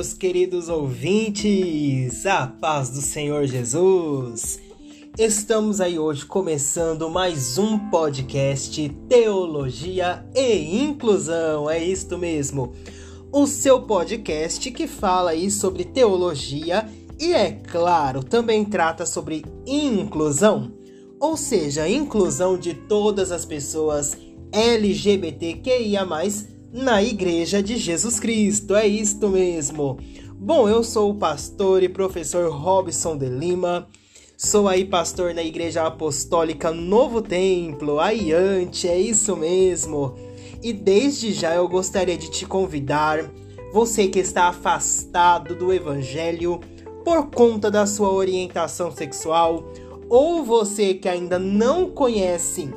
Meus queridos ouvintes, a paz do Senhor Jesus. Estamos aí hoje começando mais um podcast Teologia e Inclusão. É isto mesmo. O seu podcast que fala aí sobre teologia e é claro, também trata sobre inclusão, ou seja, inclusão de todas as pessoas LGBTQIA+ na Igreja de Jesus Cristo. É isto mesmo. Bom, eu sou o pastor e professor Robson de Lima. Sou aí pastor na Igreja Apostólica Novo Templo, Aiante, é isso mesmo. E desde já eu gostaria de te convidar, você que está afastado do Evangelho por conta da sua orientação sexual, ou você que ainda não conhece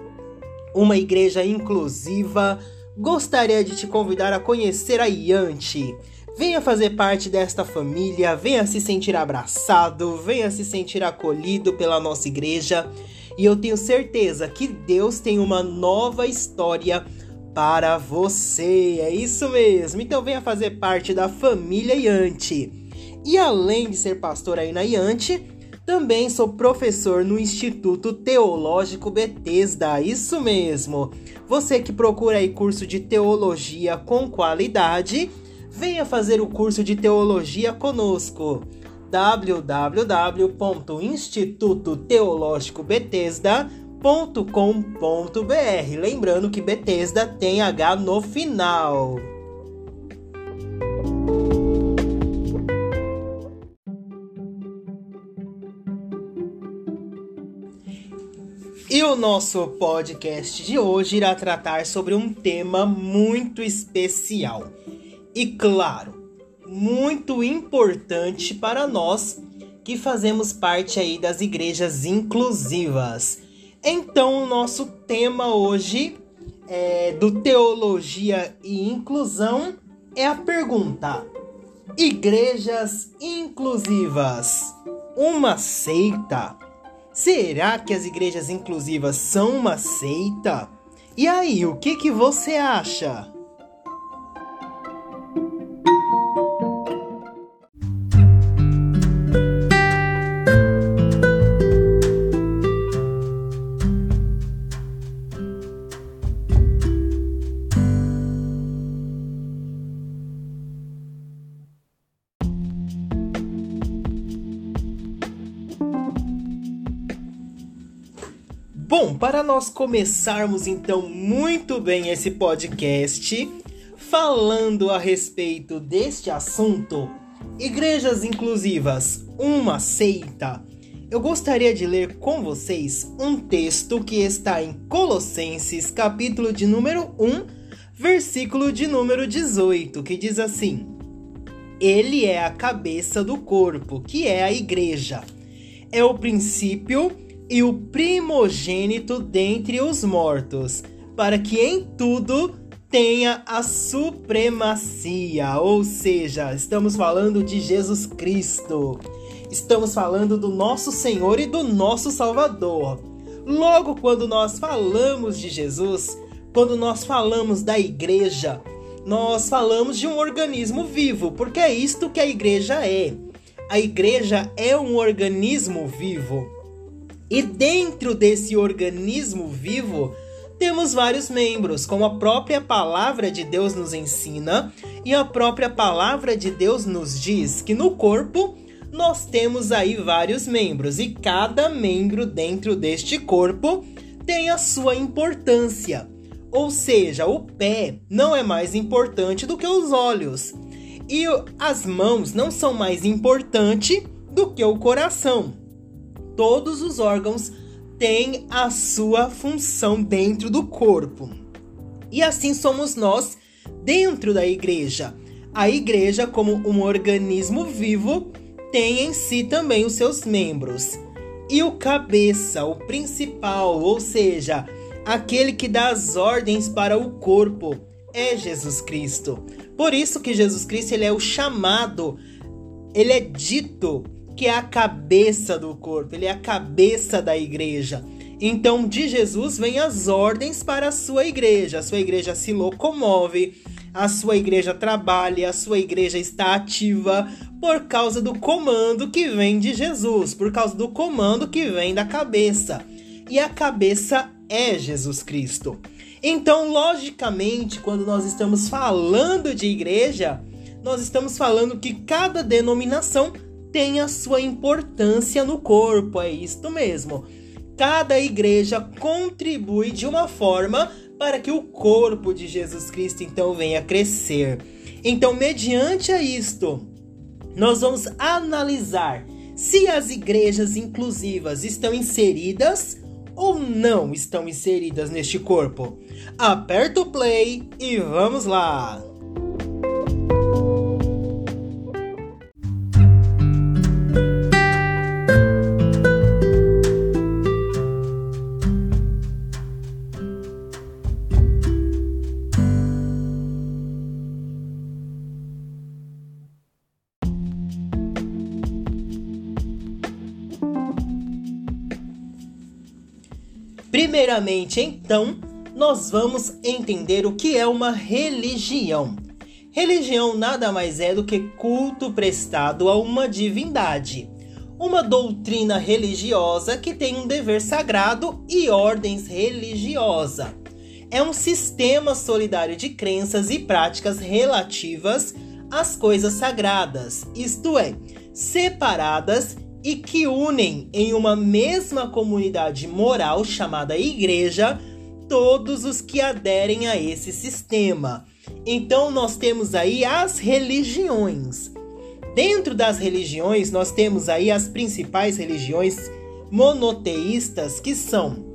uma igreja inclusiva, gostaria de te convidar a conhecer a Iante. Venha fazer parte desta família, venha se sentir abraçado, venha se sentir acolhido pela nossa igreja. E eu tenho certeza que Deus tem uma nova história para você. É isso mesmo. Então venha fazer parte da família Iante. E além de ser pastor aí na Iante, também sou professor no Instituto Teológico Betesda, isso mesmo. Você que procura aí curso de teologia com qualidade, venha fazer o curso de teologia conosco. www.institutoteologicobetesda.com.br Lembrando que Betesda tem H no final. E o nosso podcast de hoje irá tratar sobre um tema muito especial e, claro, muito importante para nós que fazemos parte aí das igrejas inclusivas. Então, o nosso tema hoje é, do Teologia e Inclusão é a pergunta: Igrejas inclusivas, uma seita? Será que as igrejas inclusivas são uma seita? E aí, o que, que você acha? Bom, para nós começarmos então muito bem esse podcast, falando a respeito deste assunto, igrejas inclusivas, uma seita, eu gostaria de ler com vocês um texto que está em Colossenses, capítulo de número 1, versículo de número 18, que diz assim: Ele é a cabeça do corpo, que é a igreja. É o princípio e o primogênito dentre os mortos, para que em tudo tenha a supremacia. Ou seja, estamos falando de Jesus Cristo. Estamos falando do nosso Senhor e do nosso Salvador. Logo, quando nós falamos de Jesus, quando nós falamos da igreja, nós falamos de um organismo vivo, porque é isto que a igreja é. A igreja é um organismo vivo. E dentro desse organismo vivo, temos vários membros, como a própria palavra de Deus nos ensina, e a própria palavra de Deus nos diz que no corpo nós temos aí vários membros, e cada membro dentro deste corpo tem a sua importância. Ou seja, o pé não é mais importante do que os olhos, e as mãos não são mais importantes do que o coração todos os órgãos têm a sua função dentro do corpo. E assim somos nós dentro da igreja. A igreja, como um organismo vivo, tem em si também os seus membros. E o cabeça, o principal, ou seja, aquele que dá as ordens para o corpo, é Jesus Cristo. Por isso que Jesus Cristo ele é o chamado, ele é dito que é a cabeça do corpo, ele é a cabeça da igreja. Então, de Jesus vem as ordens para a sua igreja. A sua igreja se locomove, a sua igreja trabalha, a sua igreja está ativa por causa do comando que vem de Jesus, por causa do comando que vem da cabeça. E a cabeça é Jesus Cristo. Então, logicamente, quando nós estamos falando de igreja, nós estamos falando que cada denominação tem a sua importância no corpo, é isto mesmo. Cada igreja contribui de uma forma para que o corpo de Jesus Cristo então venha crescer. Então, mediante a isto, nós vamos analisar se as igrejas inclusivas estão inseridas ou não estão inseridas neste corpo. Aperta o play e vamos lá! Primeiramente, então, nós vamos entender o que é uma religião. Religião nada mais é do que culto prestado a uma divindade, uma doutrina religiosa que tem um dever sagrado e ordens religiosa. É um sistema solidário de crenças e práticas relativas às coisas sagradas, isto é, separadas e que unem em uma mesma comunidade moral chamada igreja todos os que aderem a esse sistema. Então nós temos aí as religiões. Dentro das religiões, nós temos aí as principais religiões monoteístas que são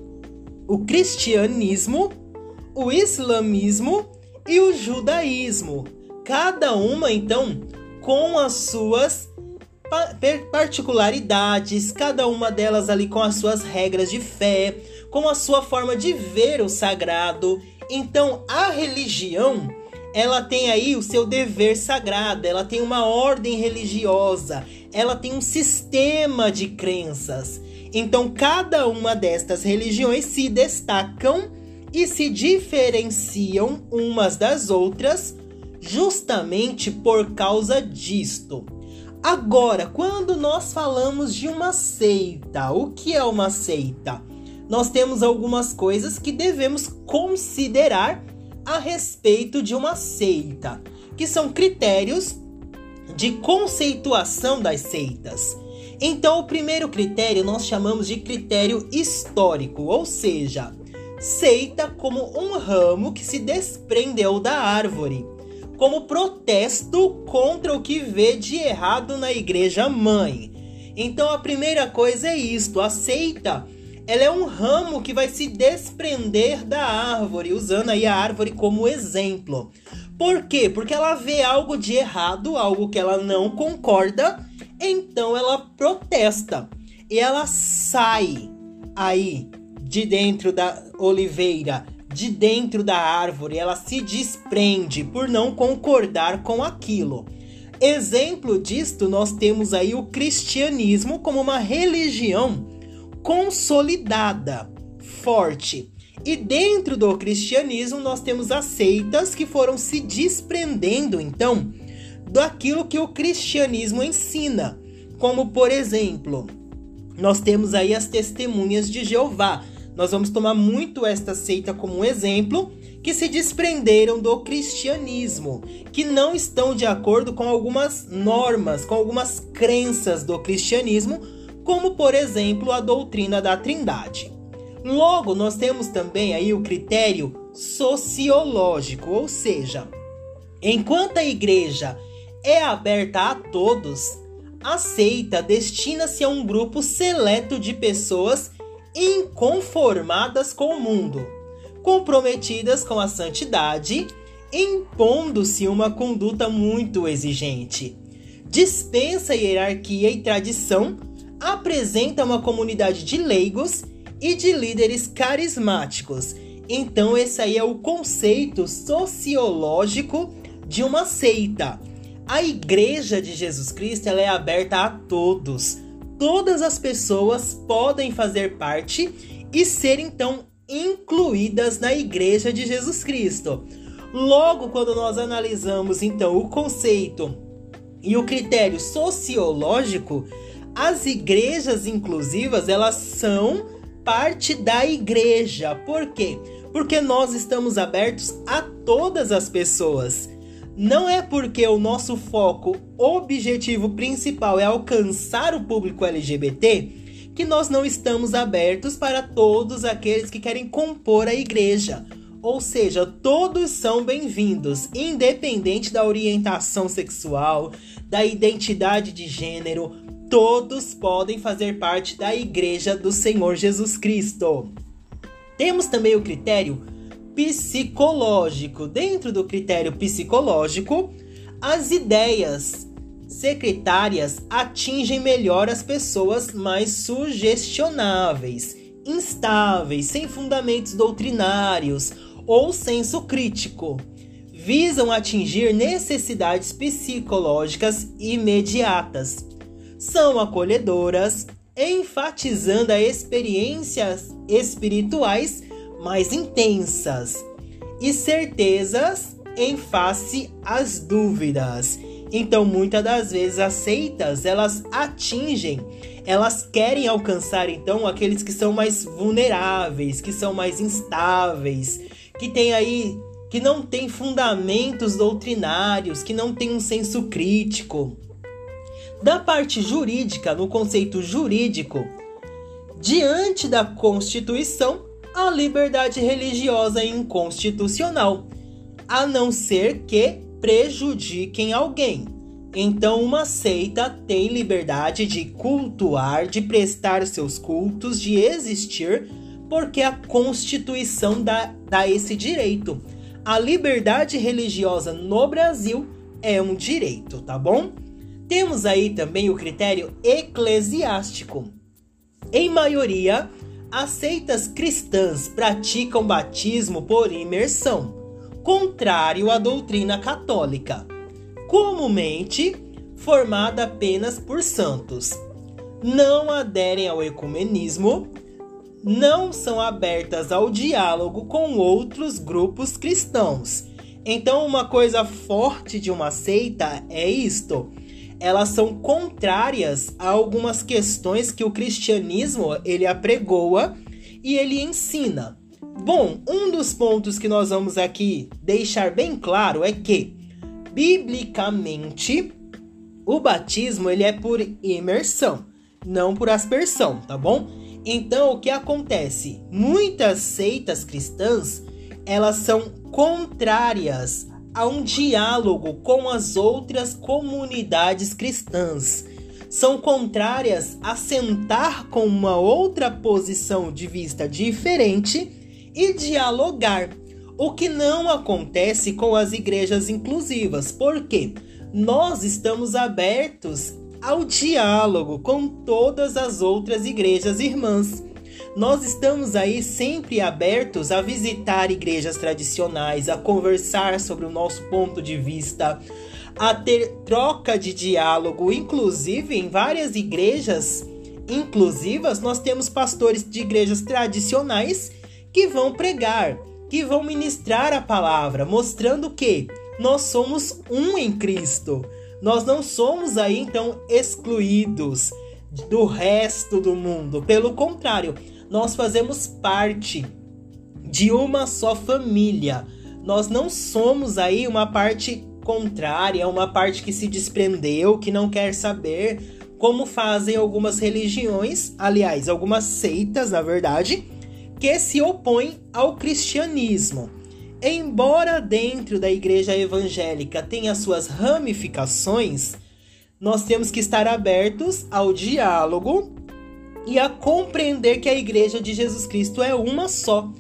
o cristianismo, o islamismo e o judaísmo. Cada uma então com as suas particularidades, cada uma delas ali com as suas regras de fé, com a sua forma de ver o sagrado. Então, a religião, ela tem aí o seu dever sagrado, ela tem uma ordem religiosa, ela tem um sistema de crenças. Então, cada uma destas religiões se destacam e se diferenciam umas das outras justamente por causa disto. Agora, quando nós falamos de uma seita, o que é uma seita? Nós temos algumas coisas que devemos considerar a respeito de uma seita, que são critérios de conceituação das seitas. Então, o primeiro critério nós chamamos de critério histórico, ou seja, seita como um ramo que se desprendeu da árvore como protesto contra o que vê de errado na igreja mãe. Então a primeira coisa é isto, aceita. Ela é um ramo que vai se desprender da árvore, usando aí a árvore como exemplo. Por quê? Porque ela vê algo de errado, algo que ela não concorda, então ela protesta. E ela sai aí de dentro da oliveira, de dentro da árvore, ela se desprende por não concordar com aquilo. Exemplo disto, nós temos aí o cristianismo como uma religião consolidada, forte. E dentro do cristianismo, nós temos as seitas que foram se desprendendo, então, daquilo que o cristianismo ensina. Como, por exemplo, nós temos aí as testemunhas de Jeová, nós vamos tomar muito esta seita como um exemplo, que se desprenderam do cristianismo, que não estão de acordo com algumas normas, com algumas crenças do cristianismo, como por exemplo a doutrina da Trindade. Logo, nós temos também aí o critério sociológico, ou seja, enquanto a igreja é aberta a todos, a seita destina-se a um grupo seleto de pessoas inconformadas com o mundo, comprometidas com a santidade, impondo-se uma conduta muito exigente. Dispensa hierarquia e tradição, apresenta uma comunidade de leigos e de líderes carismáticos. Então, esse aí é o conceito sociológico de uma seita. A Igreja de Jesus Cristo ela é aberta a todos todas as pessoas podem fazer parte e ser então incluídas na Igreja de Jesus Cristo. Logo, quando nós analisamos então o conceito e o critério sociológico, as igrejas inclusivas, elas são parte da igreja. Por quê? Porque nós estamos abertos a todas as pessoas. Não é porque o nosso foco, objetivo principal é alcançar o público LGBT que nós não estamos abertos para todos aqueles que querem compor a igreja. Ou seja, todos são bem-vindos, independente da orientação sexual, da identidade de gênero, todos podem fazer parte da Igreja do Senhor Jesus Cristo. Temos também o critério psicológico. Dentro do critério psicológico, as ideias secretárias atingem melhor as pessoas mais sugestionáveis, instáveis, sem fundamentos doutrinários ou senso crítico. Visam atingir necessidades psicológicas imediatas são acolhedoras, enfatizando as experiências espirituais mais intensas e certezas em face às dúvidas. Então, muitas das vezes as seitas, elas atingem, elas querem alcançar então aqueles que são mais vulneráveis, que são mais instáveis, que tem aí que não tem fundamentos doutrinários, que não tem um senso crítico. Da parte jurídica, no conceito jurídico, diante da Constituição, a liberdade religiosa é inconstitucional, a não ser que prejudiquem alguém. Então, uma seita tem liberdade de cultuar, de prestar seus cultos, de existir, porque a Constituição dá, dá esse direito. A liberdade religiosa no Brasil é um direito, tá bom? Temos aí também o critério eclesiástico. Em maioria, as seitas cristãs praticam batismo por imersão, contrário à doutrina católica, comumente formada apenas por santos. Não aderem ao ecumenismo, não são abertas ao diálogo com outros grupos cristãos. Então, uma coisa forte de uma seita é isto: elas são contrárias a algumas questões que o cristianismo ele apregoa e ele ensina. Bom, um dos pontos que nós vamos aqui deixar bem claro é que biblicamente o batismo ele é por imersão, não por aspersão, tá bom? Então o que acontece? Muitas seitas cristãs elas são contrárias a um diálogo com as outras comunidades cristãs. São contrárias a sentar com uma outra posição de vista diferente e dialogar, o que não acontece com as igrejas inclusivas, porque nós estamos abertos ao diálogo com todas as outras igrejas irmãs. Nós estamos aí sempre abertos a visitar igrejas tradicionais, a conversar sobre o nosso ponto de vista, a ter troca de diálogo, inclusive em várias igrejas inclusivas, nós temos pastores de igrejas tradicionais que vão pregar, que vão ministrar a palavra, mostrando que nós somos um em Cristo. Nós não somos aí então excluídos do resto do mundo. Pelo contrário, nós fazemos parte de uma só família. Nós não somos aí uma parte contrária, uma parte que se desprendeu, que não quer saber, como fazem algumas religiões, aliás, algumas seitas, na verdade, que se opõem ao cristianismo. Embora dentro da igreja evangélica tenha suas ramificações, nós temos que estar abertos ao diálogo e a compreender que a Igreja de Jesus Cristo é uma só,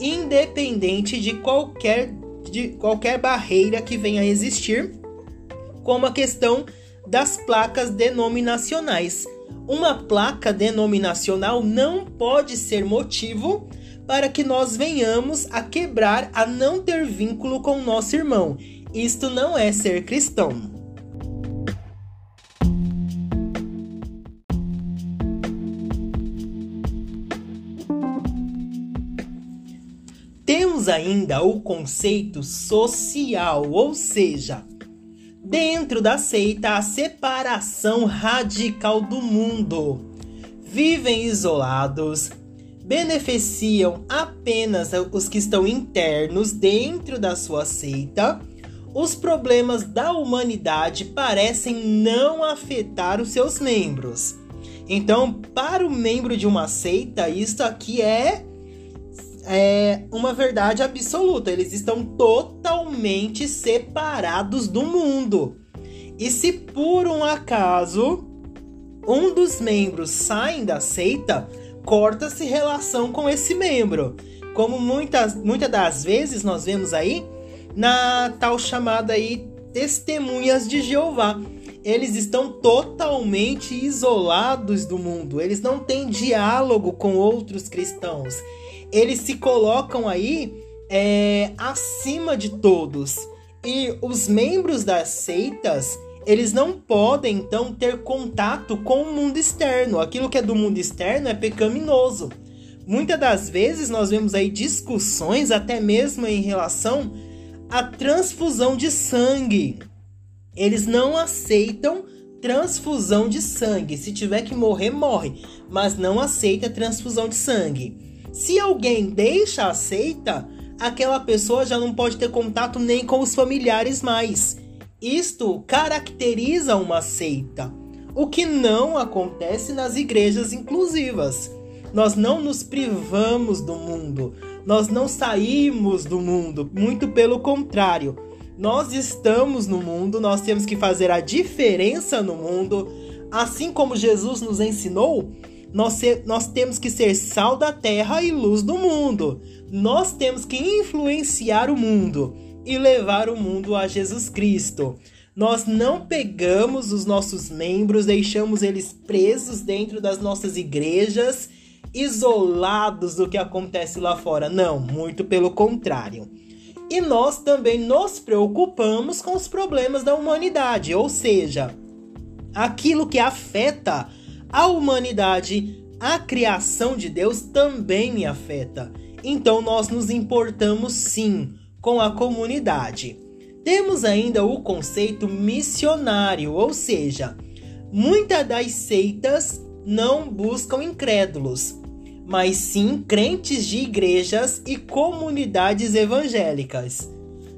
independente de qualquer, de qualquer barreira que venha a existir, como a questão das placas denominacionais. Uma placa denominacional não pode ser motivo para que nós venhamos a quebrar, a não ter vínculo com nosso irmão. Isto não é ser cristão. Temos ainda o conceito social, ou seja, dentro da seita, a separação radical do mundo. Vivem isolados, beneficiam apenas os que estão internos dentro da sua seita. Os problemas da humanidade parecem não afetar os seus membros. Então, para o membro de uma seita, isso aqui é, é uma verdade absoluta. Eles estão totalmente separados do mundo. E se por um acaso um dos membros saem da seita, corta-se relação com esse membro. Como muitas, muitas das vezes nós vemos aí na tal chamada aí testemunhas de Jeová. Eles estão totalmente isolados do mundo. Eles não têm diálogo com outros cristãos. Eles se colocam aí é, acima de todos. E os membros das seitas, eles não podem então ter contato com o mundo externo. Aquilo que é do mundo externo é pecaminoso. Muitas das vezes nós vemos aí discussões até mesmo em relação à transfusão de sangue. Eles não aceitam transfusão de sangue. Se tiver que morrer, morre, mas não aceita transfusão de sangue. Se alguém deixa aceita, aquela pessoa já não pode ter contato nem com os familiares mais. Isto caracteriza uma seita, o que não acontece nas igrejas inclusivas. Nós não nos privamos do mundo, nós não saímos do mundo, muito pelo contrário. Nós estamos no mundo, nós temos que fazer a diferença no mundo, assim como Jesus nos ensinou. Nós, nós temos que ser sal da terra e luz do mundo. Nós temos que influenciar o mundo e levar o mundo a Jesus Cristo. Nós não pegamos os nossos membros, deixamos eles presos dentro das nossas igrejas, isolados do que acontece lá fora. Não, muito pelo contrário. E nós também nos preocupamos com os problemas da humanidade, ou seja, aquilo que afeta a humanidade, a criação de Deus também me afeta. Então nós nos importamos sim com a comunidade. Temos ainda o conceito missionário, ou seja, muitas das seitas não buscam incrédulos, mas sim crentes de igrejas e comunidades evangélicas.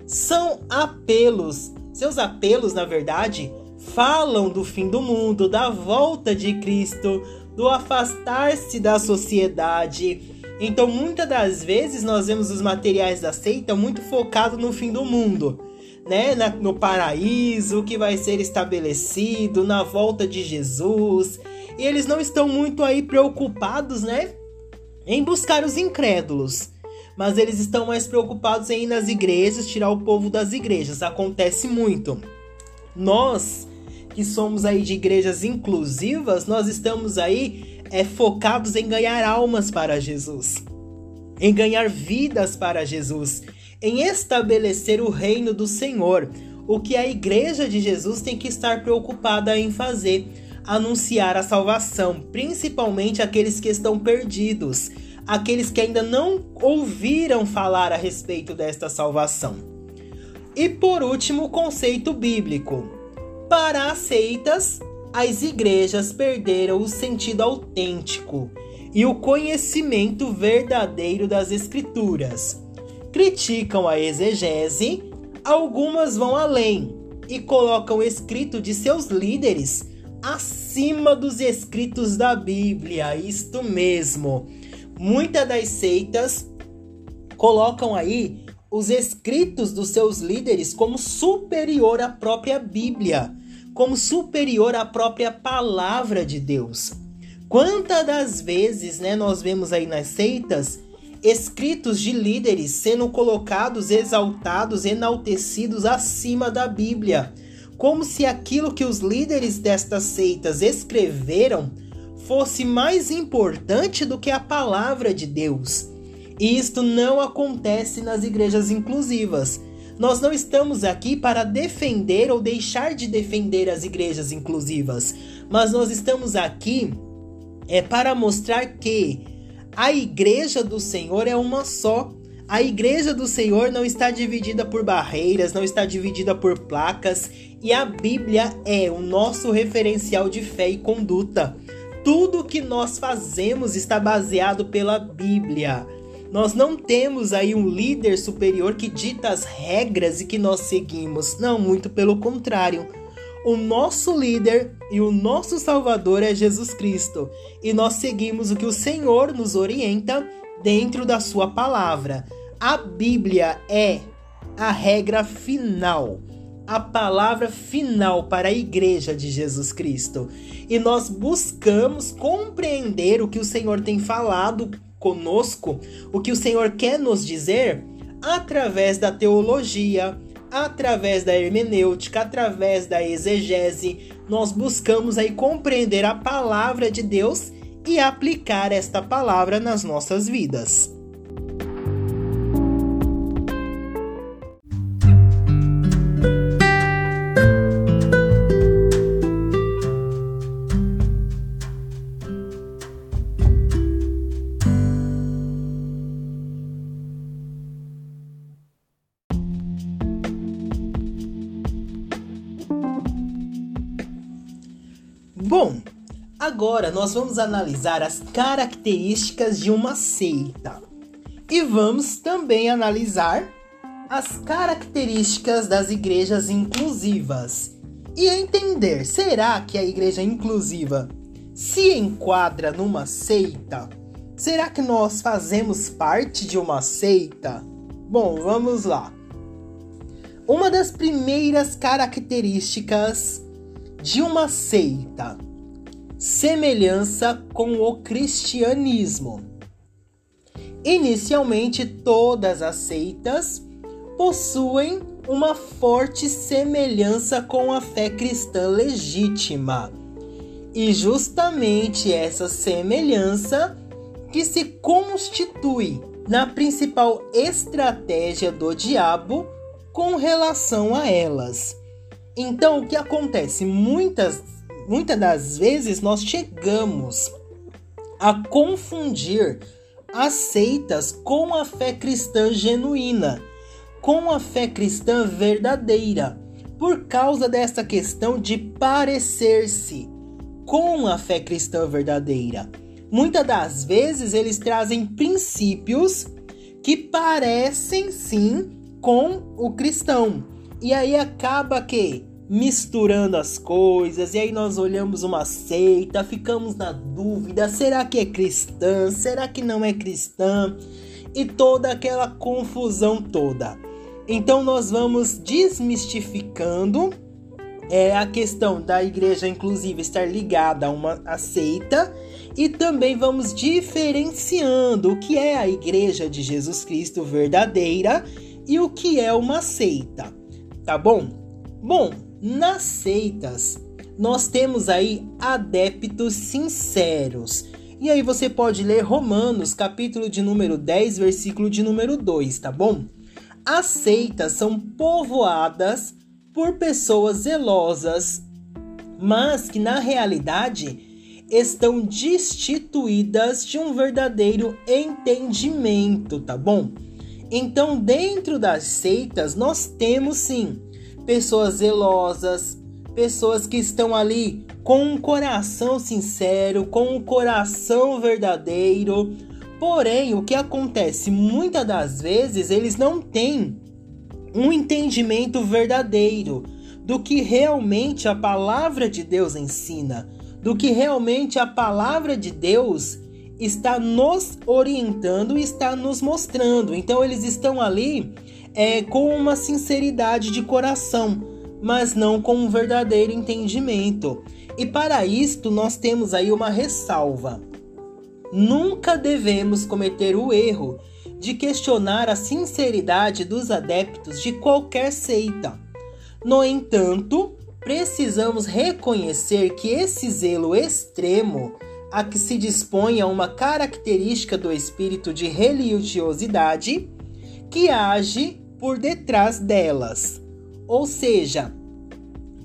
São apelos, seus apelos, na verdade, falam do fim do mundo, da volta de Cristo, do afastar-se da sociedade, então, muitas das vezes nós vemos os materiais da seita muito focados no fim do mundo, né? Na, no paraíso que vai ser estabelecido, na volta de Jesus. E eles não estão muito aí preocupados, né? Em buscar os incrédulos. Mas eles estão mais preocupados em ir nas igrejas, tirar o povo das igrejas. Acontece muito. Nós, que somos aí de igrejas inclusivas, nós estamos aí é focados em ganhar almas para Jesus, em ganhar vidas para Jesus, em estabelecer o reino do Senhor. O que a igreja de Jesus tem que estar preocupada em fazer, anunciar a salvação, principalmente aqueles que estão perdidos, aqueles que ainda não ouviram falar a respeito desta salvação. E por último, o conceito bíblico. Para as seitas, as igrejas perderam o sentido autêntico e o conhecimento verdadeiro das Escrituras. Criticam a exegese, algumas vão além e colocam o escrito de seus líderes acima dos escritos da Bíblia. Isto mesmo. Muitas das seitas colocam aí os escritos dos seus líderes como superior à própria Bíblia como superior à própria palavra de Deus. Quantas das vezes, né, nós vemos aí nas seitas escritos de líderes sendo colocados, exaltados, enaltecidos acima da Bíblia, como se aquilo que os líderes destas seitas escreveram fosse mais importante do que a palavra de Deus. E isto não acontece nas igrejas inclusivas. Nós não estamos aqui para defender ou deixar de defender as igrejas inclusivas, mas nós estamos aqui é para mostrar que a igreja do Senhor é uma só. A igreja do Senhor não está dividida por barreiras, não está dividida por placas, e a Bíblia é o nosso referencial de fé e conduta. Tudo que nós fazemos está baseado pela Bíblia. Nós não temos aí um líder superior que dita as regras e que nós seguimos. Não, muito pelo contrário. O nosso líder e o nosso Salvador é Jesus Cristo, e nós seguimos o que o Senhor nos orienta dentro da Sua palavra. A Bíblia é a regra final a palavra final para a igreja de Jesus Cristo. E nós buscamos compreender o que o Senhor tem falado conosco, o que o Senhor quer nos dizer através da teologia, através da hermenêutica, através da exegese. Nós buscamos aí compreender a palavra de Deus e aplicar esta palavra nas nossas vidas. Bom, agora nós vamos analisar as características de uma seita e vamos também analisar as características das igrejas inclusivas e entender será que a igreja inclusiva se enquadra numa seita? Será que nós fazemos parte de uma seita? Bom, vamos lá. Uma das primeiras características de uma seita. Semelhança com o cristianismo. Inicialmente, todas as seitas possuem uma forte semelhança com a fé cristã legítima. E justamente essa semelhança que se constitui na principal estratégia do diabo com relação a elas. Então, o que acontece? Muitas, muitas das vezes nós chegamos a confundir as seitas com a fé cristã genuína, com a fé cristã verdadeira, por causa dessa questão de parecer-se com a fé cristã verdadeira. Muitas das vezes eles trazem princípios que parecem sim com o cristão, e aí acaba que misturando as coisas, e aí nós olhamos uma seita, ficamos na dúvida: será que é cristã? Será que não é cristã? E toda aquela confusão toda. Então nós vamos desmistificando é, a questão da igreja, inclusive, estar ligada a uma a seita, e também vamos diferenciando o que é a igreja de Jesus Cristo verdadeira e o que é uma seita tá bom? Bom, nas seitas nós temos aí adeptos sinceros. E aí você pode ler Romanos, capítulo de número 10, versículo de número 2, tá bom? As seitas são povoadas por pessoas zelosas, mas que na realidade estão destituídas de um verdadeiro entendimento, tá bom? Então, dentro das seitas, nós temos sim pessoas zelosas, pessoas que estão ali com um coração sincero, com um coração verdadeiro. Porém, o que acontece muitas das vezes, eles não têm um entendimento verdadeiro do que realmente a palavra de Deus ensina, do que realmente a palavra de Deus está nos orientando, está nos mostrando. Então eles estão ali é, com uma sinceridade de coração, mas não com um verdadeiro entendimento. E para isto nós temos aí uma ressalva. Nunca devemos cometer o erro de questionar a sinceridade dos adeptos de qualquer seita. No entanto, precisamos reconhecer que esse zelo extremo a que se dispõe a uma característica do espírito de religiosidade que age por detrás delas. Ou seja,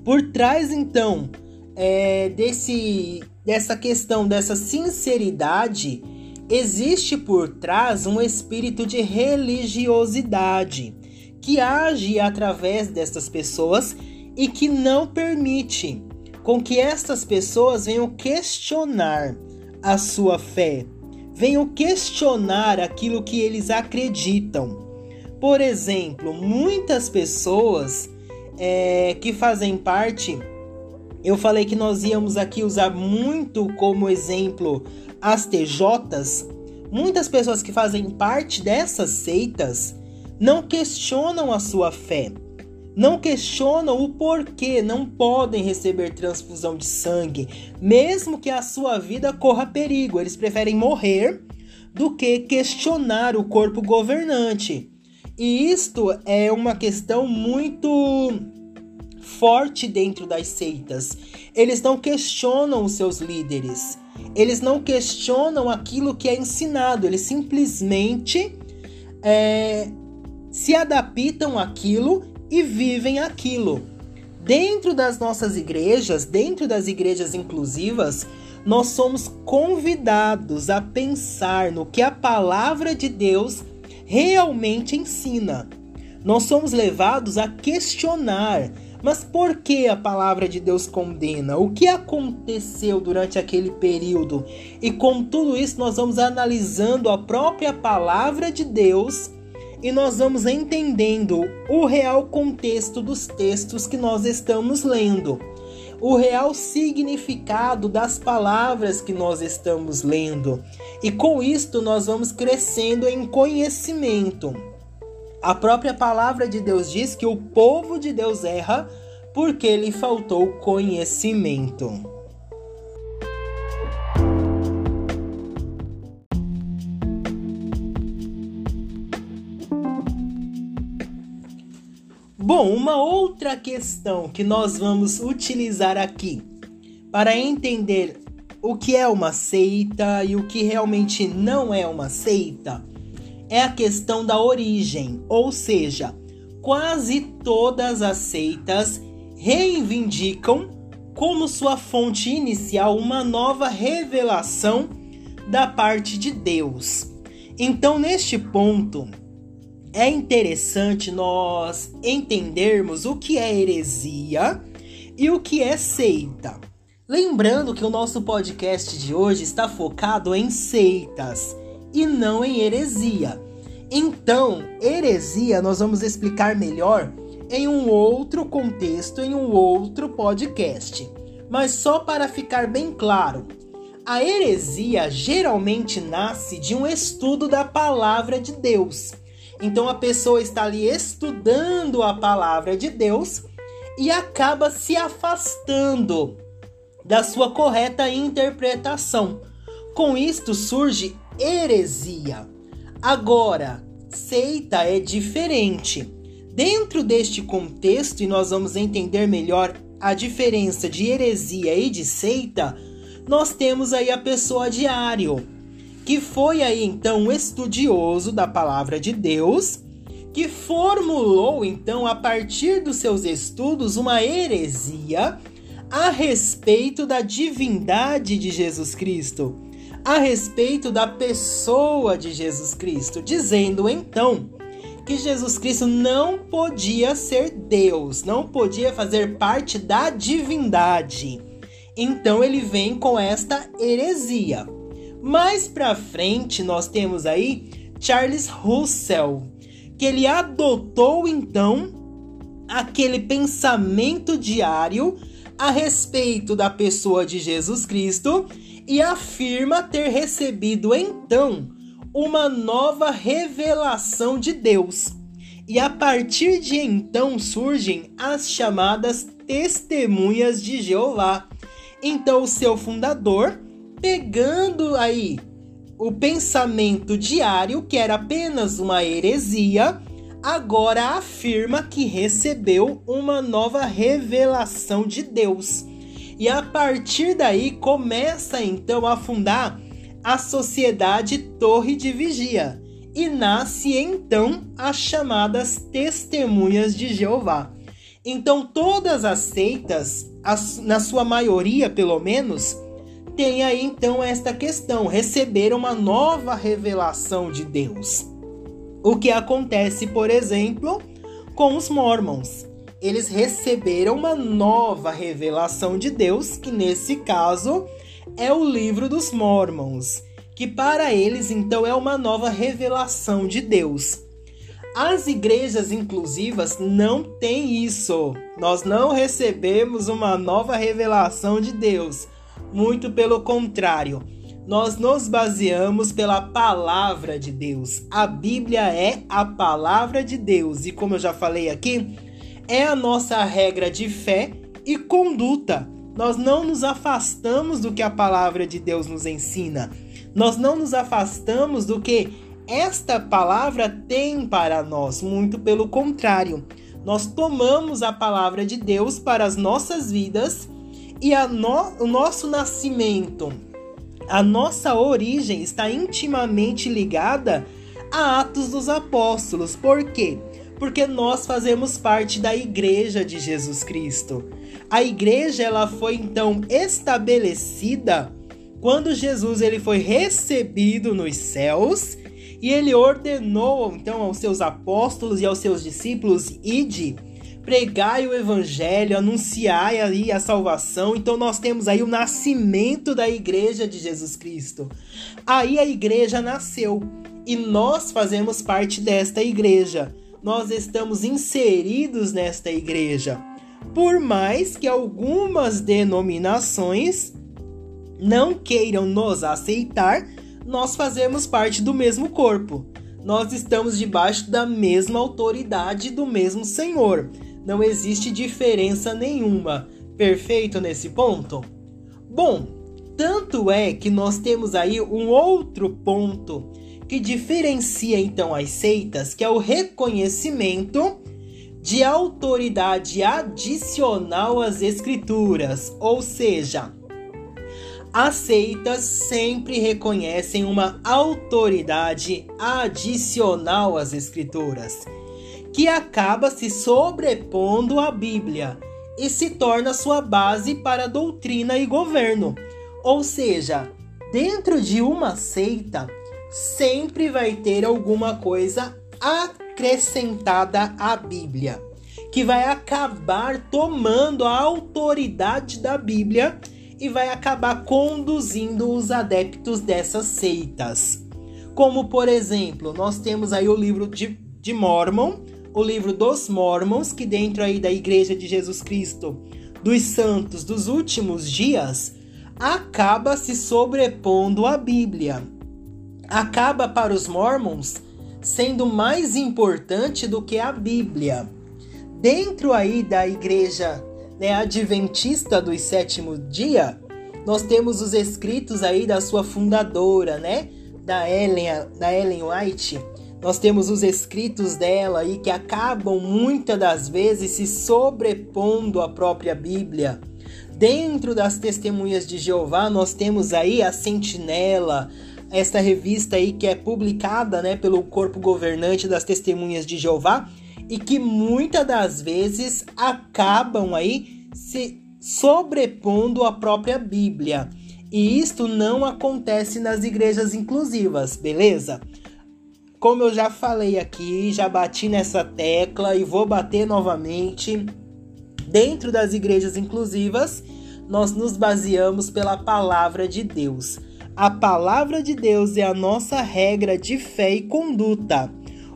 por trás então é, desse, dessa questão, dessa sinceridade, existe por trás um espírito de religiosidade que age através destas pessoas e que não permite com que estas pessoas venham questionar a sua fé, venham questionar aquilo que eles acreditam. Por exemplo, muitas pessoas é, que fazem parte, eu falei que nós íamos aqui usar muito como exemplo as TJs. Muitas pessoas que fazem parte dessas seitas não questionam a sua fé, não questionam o porquê não podem receber transfusão de sangue, mesmo que a sua vida corra perigo. Eles preferem morrer do que questionar o corpo governante. E isto é uma questão muito forte dentro das seitas. Eles não questionam os seus líderes. Eles não questionam aquilo que é ensinado. Eles simplesmente é, se adaptam àquilo e vivem aquilo. Dentro das nossas igrejas, dentro das igrejas inclusivas, nós somos convidados a pensar no que a palavra de Deus realmente ensina. Nós somos levados a questionar, mas por que a palavra de Deus condena? O que aconteceu durante aquele período? E com tudo isso, nós vamos analisando a própria palavra de Deus e nós vamos entendendo o real contexto dos textos que nós estamos lendo o real significado das palavras que nós estamos lendo. E com isto nós vamos crescendo em conhecimento. A própria palavra de Deus diz que o povo de Deus erra porque lhe faltou conhecimento. Bom, uma outra questão que nós vamos utilizar aqui para entender o que é uma seita e o que realmente não é uma seita é a questão da origem, ou seja, quase todas as seitas reivindicam como sua fonte inicial uma nova revelação da parte de Deus. Então, neste ponto, é interessante nós entendermos o que é heresia e o que é seita. Lembrando que o nosso podcast de hoje está focado em seitas e não em heresia. Então, heresia nós vamos explicar melhor em um outro contexto, em um outro podcast. Mas só para ficar bem claro, a heresia geralmente nasce de um estudo da palavra de Deus então a pessoa está ali estudando a palavra de Deus e acaba se afastando da sua correta interpretação. Com isto surge heresia. Agora, seita é diferente. Dentro deste contexto, e nós vamos entender melhor a diferença de heresia e de seita, nós temos aí a pessoa diário que foi aí então um estudioso da palavra de Deus, que formulou então a partir dos seus estudos uma heresia a respeito da divindade de Jesus Cristo, a respeito da pessoa de Jesus Cristo, dizendo então que Jesus Cristo não podia ser Deus, não podia fazer parte da divindade. Então ele vem com esta heresia. Mais para frente nós temos aí Charles Russell, que ele adotou então aquele pensamento diário a respeito da pessoa de Jesus Cristo e afirma ter recebido então uma nova revelação de Deus. E a partir de então surgem as chamadas testemunhas de Jeová. Então, o seu fundador pegando aí o pensamento diário, que era apenas uma heresia, agora afirma que recebeu uma nova revelação de Deus. E a partir daí começa então a fundar a Sociedade Torre de Vigia e nasce então as chamadas Testemunhas de Jeová. Então todas as seitas, na sua maioria pelo menos, tem aí então esta questão: receber uma nova revelação de Deus. O que acontece, por exemplo, com os mormons. Eles receberam uma nova revelação de Deus, que nesse caso é o livro dos Mormons, que para eles então é uma nova revelação de Deus. As igrejas inclusivas não têm isso. Nós não recebemos uma nova revelação de Deus. Muito pelo contrário, nós nos baseamos pela palavra de Deus. A Bíblia é a palavra de Deus e, como eu já falei aqui, é a nossa regra de fé e conduta. Nós não nos afastamos do que a palavra de Deus nos ensina. Nós não nos afastamos do que esta palavra tem para nós, muito pelo contrário. Nós tomamos a palavra de Deus para as nossas vidas e no, o nosso nascimento, a nossa origem está intimamente ligada a Atos dos Apóstolos. Por quê? Porque nós fazemos parte da igreja de Jesus Cristo. A igreja ela foi então estabelecida quando Jesus ele foi recebido nos céus e ele ordenou então aos seus apóstolos e aos seus discípulos ide pregai o evangelho, anunciai aí a salvação. Então nós temos aí o nascimento da igreja de Jesus Cristo. Aí a igreja nasceu e nós fazemos parte desta igreja. Nós estamos inseridos nesta igreja. Por mais que algumas denominações não queiram nos aceitar, nós fazemos parte do mesmo corpo. Nós estamos debaixo da mesma autoridade do mesmo Senhor não existe diferença nenhuma. Perfeito nesse ponto? Bom, tanto é que nós temos aí um outro ponto que diferencia então as seitas, que é o reconhecimento de autoridade adicional às escrituras, ou seja, as seitas sempre reconhecem uma autoridade adicional às escrituras que acaba se sobrepondo à Bíblia e se torna sua base para doutrina e governo. Ou seja, dentro de uma seita sempre vai ter alguma coisa acrescentada à Bíblia, que vai acabar tomando a autoridade da Bíblia e vai acabar conduzindo os adeptos dessas seitas. Como por exemplo, nós temos aí o livro de, de Mormon, o livro dos Mormons, que dentro aí da Igreja de Jesus Cristo dos Santos dos últimos dias, acaba se sobrepondo à Bíblia. Acaba para os Mormons sendo mais importante do que a Bíblia. Dentro aí da Igreja né, Adventista do sétimo dia, nós temos os escritos aí da sua fundadora, né, da Ellen, da Ellen White, nós temos os escritos dela aí que acabam muitas das vezes se sobrepondo à própria Bíblia. Dentro das testemunhas de Jeová, nós temos aí a Sentinela, esta revista aí que é publicada, né, pelo corpo governante das testemunhas de Jeová e que muitas das vezes acabam aí se sobrepondo à própria Bíblia. E isto não acontece nas igrejas inclusivas, beleza? Como eu já falei aqui, já bati nessa tecla e vou bater novamente. Dentro das igrejas inclusivas, nós nos baseamos pela palavra de Deus. A palavra de Deus é a nossa regra de fé e conduta.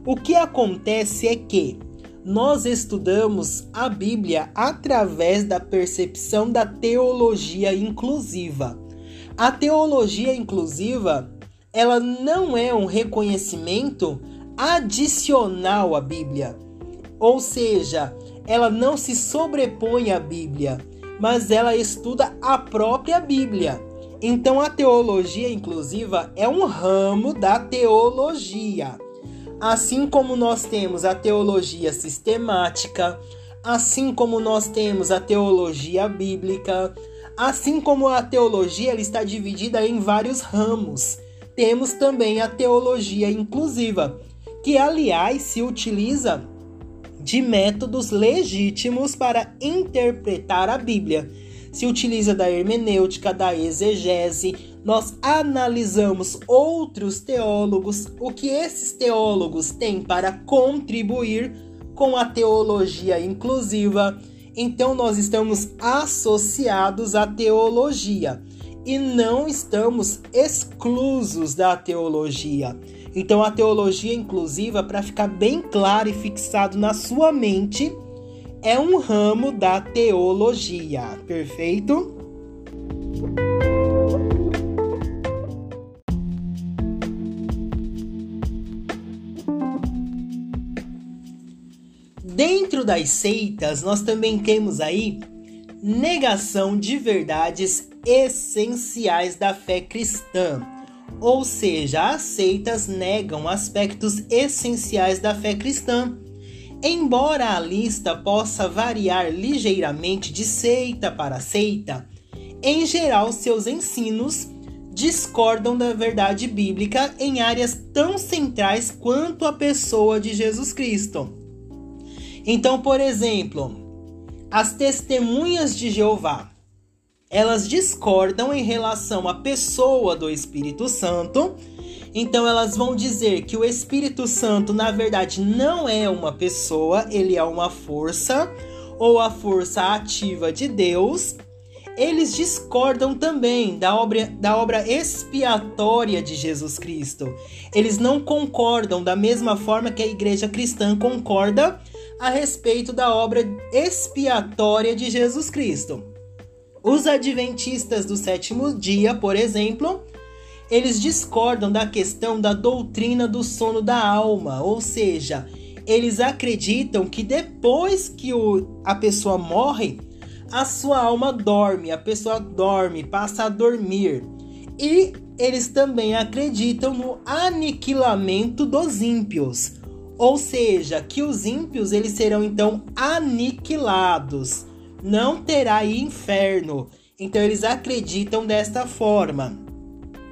O que acontece é que nós estudamos a Bíblia através da percepção da teologia inclusiva. A teologia inclusiva ela não é um reconhecimento adicional à Bíblia. Ou seja, ela não se sobrepõe à Bíblia, mas ela estuda a própria Bíblia. Então a teologia inclusiva é um ramo da teologia. Assim como nós temos a teologia sistemática, assim como nós temos a teologia bíblica, assim como a teologia ela está dividida em vários ramos temos também a teologia inclusiva, que aliás se utiliza de métodos legítimos para interpretar a Bíblia, se utiliza da hermenêutica, da exegese, nós analisamos outros teólogos, o que esses teólogos têm para contribuir com a teologia inclusiva. Então, nós estamos associados à teologia e não estamos exclusos da teologia. Então, a teologia inclusiva, para ficar bem claro e fixado na sua mente, é um ramo da teologia, perfeito? Dentro das seitas, nós também temos aí negação de verdades essenciais da fé cristã. Ou seja, as seitas negam aspectos essenciais da fé cristã. Embora a lista possa variar ligeiramente de seita para seita, em geral seus ensinos discordam da verdade bíblica em áreas tão centrais quanto a pessoa de Jesus Cristo. Então, por exemplo, as testemunhas de Jeová, elas discordam em relação à pessoa do Espírito Santo. Então elas vão dizer que o Espírito Santo, na verdade, não é uma pessoa, ele é uma força ou a força ativa de Deus. Eles discordam também da obra, da obra expiatória de Jesus Cristo. Eles não concordam da mesma forma que a igreja cristã concorda a respeito da obra expiatória de Jesus Cristo. Os adventistas do sétimo dia, por exemplo, eles discordam da questão da doutrina do sono da alma, ou seja, eles acreditam que depois que o, a pessoa morre, a sua alma dorme, a pessoa dorme, passa a dormir. E eles também acreditam no aniquilamento dos ímpios, ou seja, que os ímpios eles serão então aniquilados. Não terá inferno. Então eles acreditam desta forma.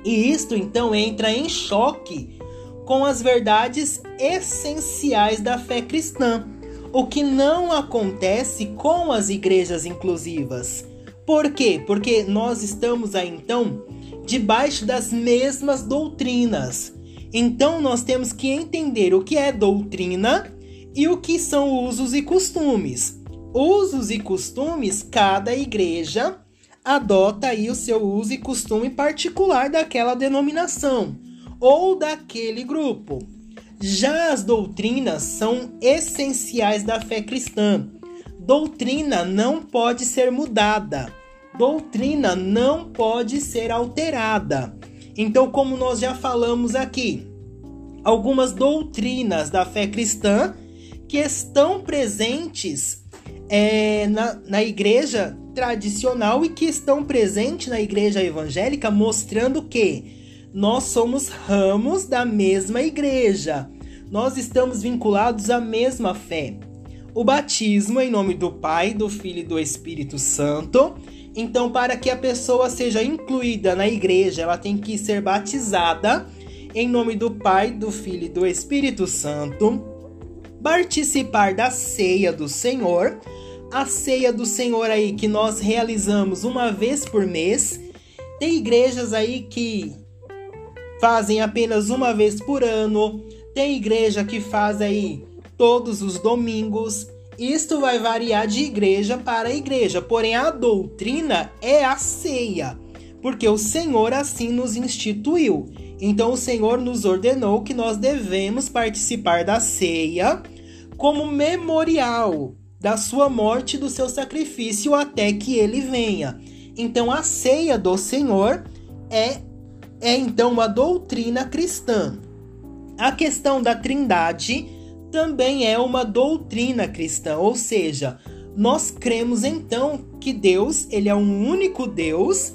E isto então entra em choque com as verdades essenciais da fé cristã, o que não acontece com as igrejas inclusivas. Por quê? Porque nós estamos aí então debaixo das mesmas doutrinas. Então nós temos que entender o que é doutrina e o que são usos e costumes. Usos e costumes, cada igreja adota aí o seu uso e costume particular daquela denominação ou daquele grupo. Já as doutrinas são essenciais da fé cristã. Doutrina não pode ser mudada. Doutrina não pode ser alterada. Então, como nós já falamos aqui, algumas doutrinas da fé cristã que estão presentes é, na, na igreja tradicional e que estão presentes na igreja evangélica, mostrando que nós somos ramos da mesma igreja. Nós estamos vinculados à mesma fé. O batismo em nome do Pai, do Filho e do Espírito Santo então, para que a pessoa seja incluída na igreja, ela tem que ser batizada em nome do Pai, do Filho e do Espírito Santo, participar da ceia do Senhor, a ceia do Senhor aí que nós realizamos uma vez por mês. Tem igrejas aí que fazem apenas uma vez por ano, tem igreja que faz aí todos os domingos. Isto vai variar de igreja para igreja, porém a doutrina é a ceia, porque o Senhor assim nos instituiu. Então o Senhor nos ordenou que nós devemos participar da ceia como memorial da sua morte e do seu sacrifício até que ele venha. Então a ceia do Senhor é é então uma doutrina cristã. A questão da Trindade também é uma doutrina cristã, ou seja, nós cremos então que Deus, ele é um único Deus,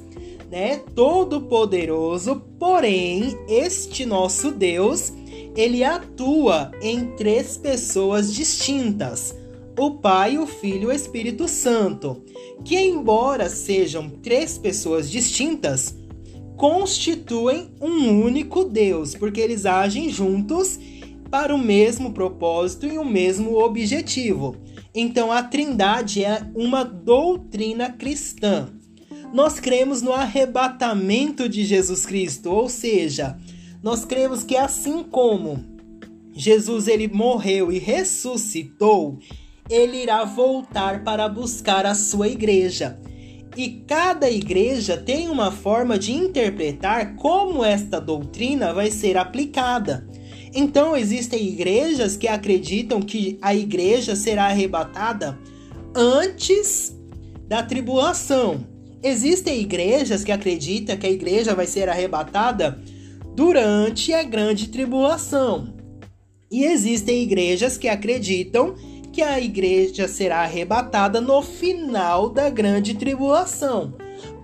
né, todo poderoso, porém este nosso Deus, ele atua em três pessoas distintas: o Pai, o Filho e o Espírito Santo, que embora sejam três pessoas distintas, constituem um único Deus, porque eles agem juntos para o mesmo propósito e o mesmo objetivo. Então a Trindade é uma doutrina cristã. Nós cremos no arrebatamento de Jesus Cristo, ou seja, nós cremos que assim como Jesus ele morreu e ressuscitou, ele irá voltar para buscar a sua igreja. E cada igreja tem uma forma de interpretar como esta doutrina vai ser aplicada. Então, existem igrejas que acreditam que a igreja será arrebatada antes da tribulação. Existem igrejas que acreditam que a igreja vai ser arrebatada durante a grande tribulação. E existem igrejas que acreditam que a igreja será arrebatada no final da grande tribulação.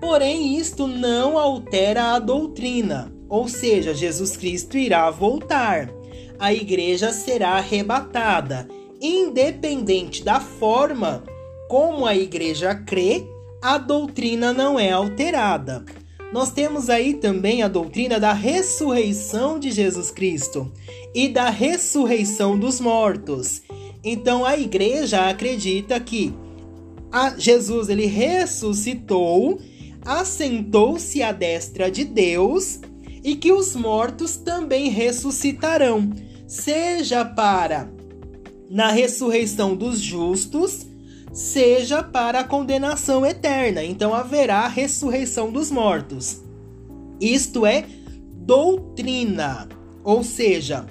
Porém, isto não altera a doutrina, ou seja, Jesus Cristo irá voltar. A igreja será arrebatada, independente da forma como a igreja crê, a doutrina não é alterada. Nós temos aí também a doutrina da ressurreição de Jesus Cristo e da ressurreição dos mortos. Então a igreja acredita que Jesus ele ressuscitou, assentou-se à destra de Deus e que os mortos também ressuscitarão, seja para na ressurreição dos justos, seja para a condenação eterna. Então haverá ressurreição dos mortos. Isto é doutrina, ou seja,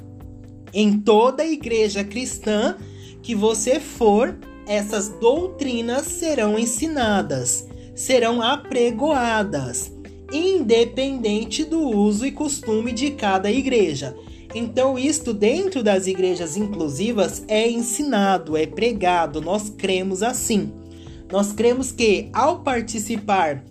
em toda a igreja cristã que você for, essas doutrinas serão ensinadas, serão apregoadas, independente do uso e costume de cada igreja. Então, isto dentro das igrejas inclusivas é ensinado, é pregado, nós cremos assim. Nós cremos que ao participar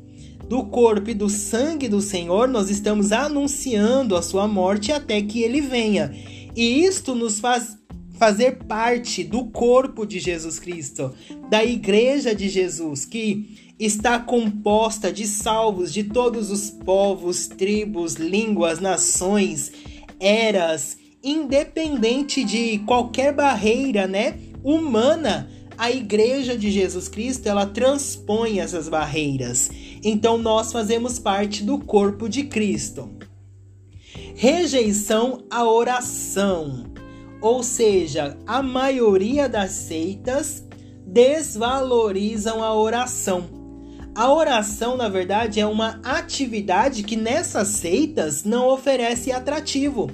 do corpo e do sangue do Senhor, nós estamos anunciando a sua morte até que ele venha. E isto nos faz fazer parte do corpo de Jesus Cristo, da igreja de Jesus, que está composta de salvos de todos os povos, tribos, línguas, nações, eras, independente de qualquer barreira, né, humana, a igreja de Jesus Cristo, ela transpõe essas barreiras. Então nós fazemos parte do corpo de Cristo. Rejeição à oração. Ou seja, a maioria das seitas desvalorizam a oração. A oração, na verdade, é uma atividade que nessas seitas não oferece atrativo.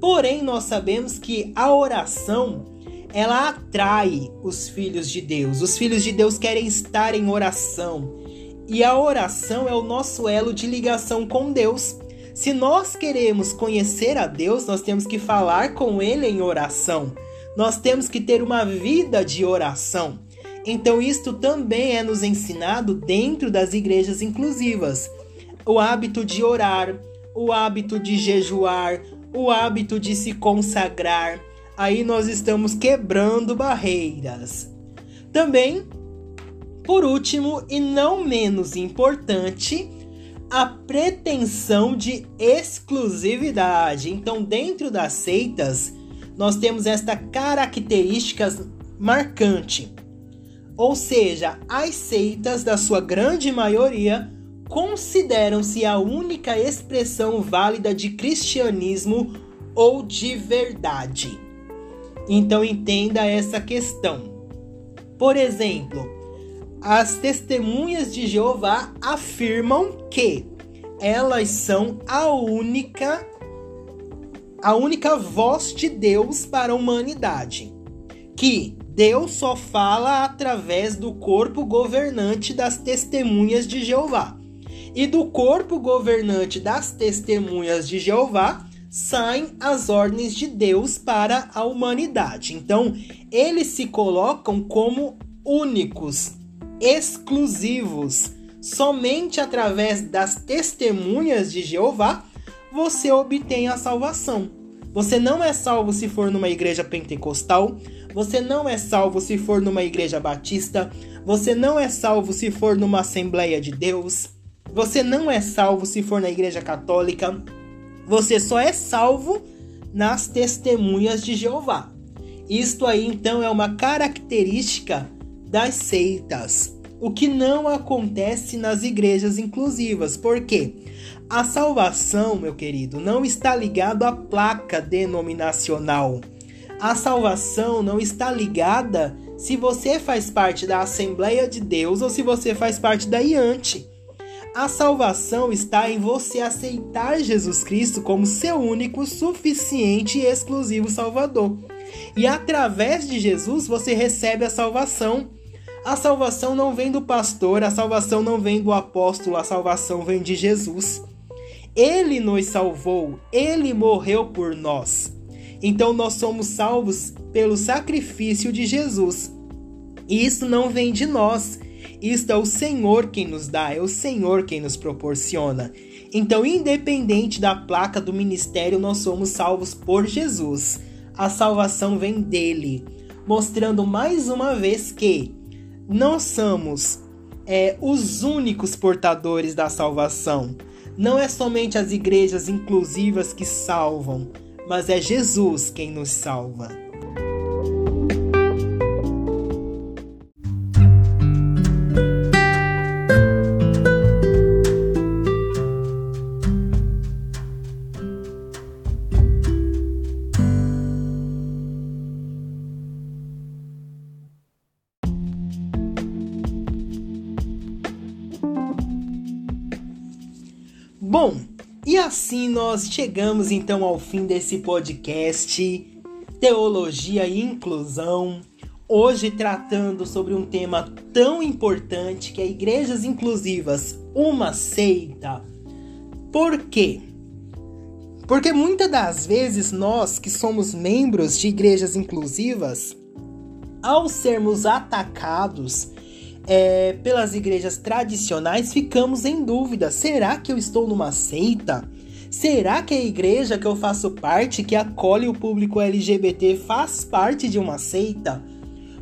Porém, nós sabemos que a oração ela atrai os filhos de Deus. Os filhos de Deus querem estar em oração. E a oração é o nosso elo de ligação com Deus. Se nós queremos conhecer a Deus, nós temos que falar com Ele em oração. Nós temos que ter uma vida de oração. Então, isto também é nos ensinado dentro das igrejas inclusivas. O hábito de orar, o hábito de jejuar, o hábito de se consagrar. Aí nós estamos quebrando barreiras. Também, por último e não menos importante, a pretensão de exclusividade. Então, dentro das seitas, nós temos esta característica marcante. Ou seja, as seitas, da sua grande maioria, consideram-se a única expressão válida de cristianismo ou de verdade. Então, entenda essa questão. Por exemplo, as testemunhas de Jeová afirmam que elas são a única a única voz de Deus para a humanidade, que Deus só fala através do corpo governante das testemunhas de Jeová. E do corpo governante das testemunhas de Jeová saem as ordens de Deus para a humanidade. Então, eles se colocam como únicos exclusivos. Somente através das testemunhas de Jeová você obtém a salvação. Você não é salvo se for numa igreja pentecostal, você não é salvo se for numa igreja batista, você não é salvo se for numa Assembleia de Deus, você não é salvo se for na igreja católica, você só é salvo nas testemunhas de Jeová. Isto aí então é uma característica das seitas. o que não acontece nas igrejas inclusivas. Por quê? A salvação, meu querido, não está ligado à placa denominacional. A salvação não está ligada se você faz parte da Assembleia de Deus ou se você faz parte da IANTE. A salvação está em você aceitar Jesus Cristo como seu único, suficiente e exclusivo Salvador. E através de Jesus você recebe a salvação. A salvação não vem do pastor, a salvação não vem do apóstolo, a salvação vem de Jesus. Ele nos salvou, ele morreu por nós. Então nós somos salvos pelo sacrifício de Jesus. E isso não vem de nós, isto é o Senhor quem nos dá, é o Senhor quem nos proporciona. Então, independente da placa do ministério, nós somos salvos por Jesus. A salvação vem dele, mostrando mais uma vez que não somos é, os únicos portadores da salvação. Não é somente as igrejas inclusivas que salvam, mas é Jesus quem nos salva. Nós chegamos então ao fim desse podcast Teologia e Inclusão. Hoje tratando sobre um tema tão importante que é igrejas inclusivas, uma seita. Por quê? Porque muitas das vezes nós que somos membros de igrejas inclusivas, ao sermos atacados é, pelas igrejas tradicionais, ficamos em dúvida: será que eu estou numa seita? Será que a igreja que eu faço parte, que acolhe o público LGBT, faz parte de uma seita?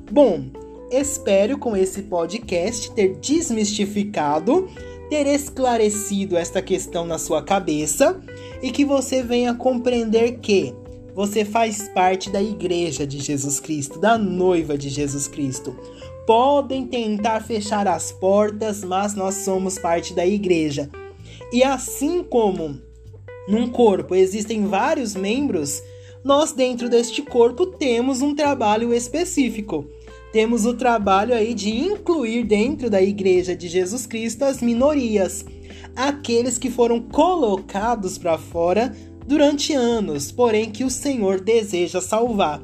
Bom, espero com esse podcast ter desmistificado, ter esclarecido esta questão na sua cabeça e que você venha compreender que você faz parte da igreja de Jesus Cristo, da noiva de Jesus Cristo podem tentar fechar as portas, mas nós somos parte da igreja. E assim como num corpo existem vários membros, nós dentro deste corpo temos um trabalho específico. Temos o trabalho aí de incluir dentro da igreja de Jesus Cristo as minorias, aqueles que foram colocados para fora durante anos, porém que o Senhor deseja salvar.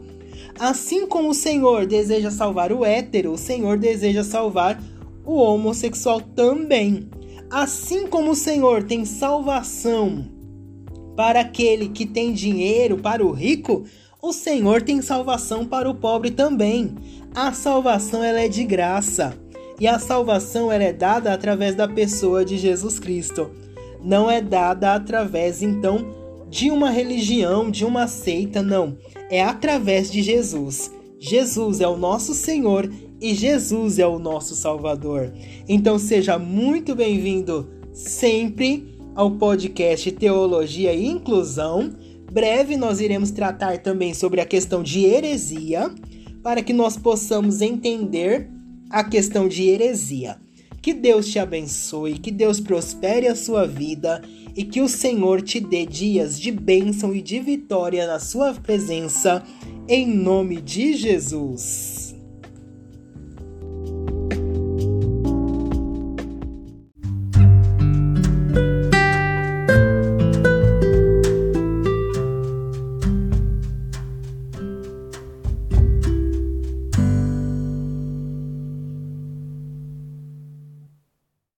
Assim como o Senhor deseja salvar o hétero, o Senhor deseja salvar o homossexual também. Assim como o Senhor tem salvação para aquele que tem dinheiro, para o rico, o Senhor tem salvação para o pobre também. A salvação ela é de graça. E a salvação ela é dada através da pessoa de Jesus Cristo. Não é dada através então de uma religião, de uma seita, não é através de Jesus. Jesus é o nosso Senhor e Jesus é o nosso Salvador. Então seja muito bem-vindo sempre ao podcast Teologia e Inclusão. Breve nós iremos tratar também sobre a questão de heresia, para que nós possamos entender a questão de heresia. Que Deus te abençoe, que Deus prospere a sua vida e que o Senhor te dê dias de bênção e de vitória na sua presença, em nome de Jesus.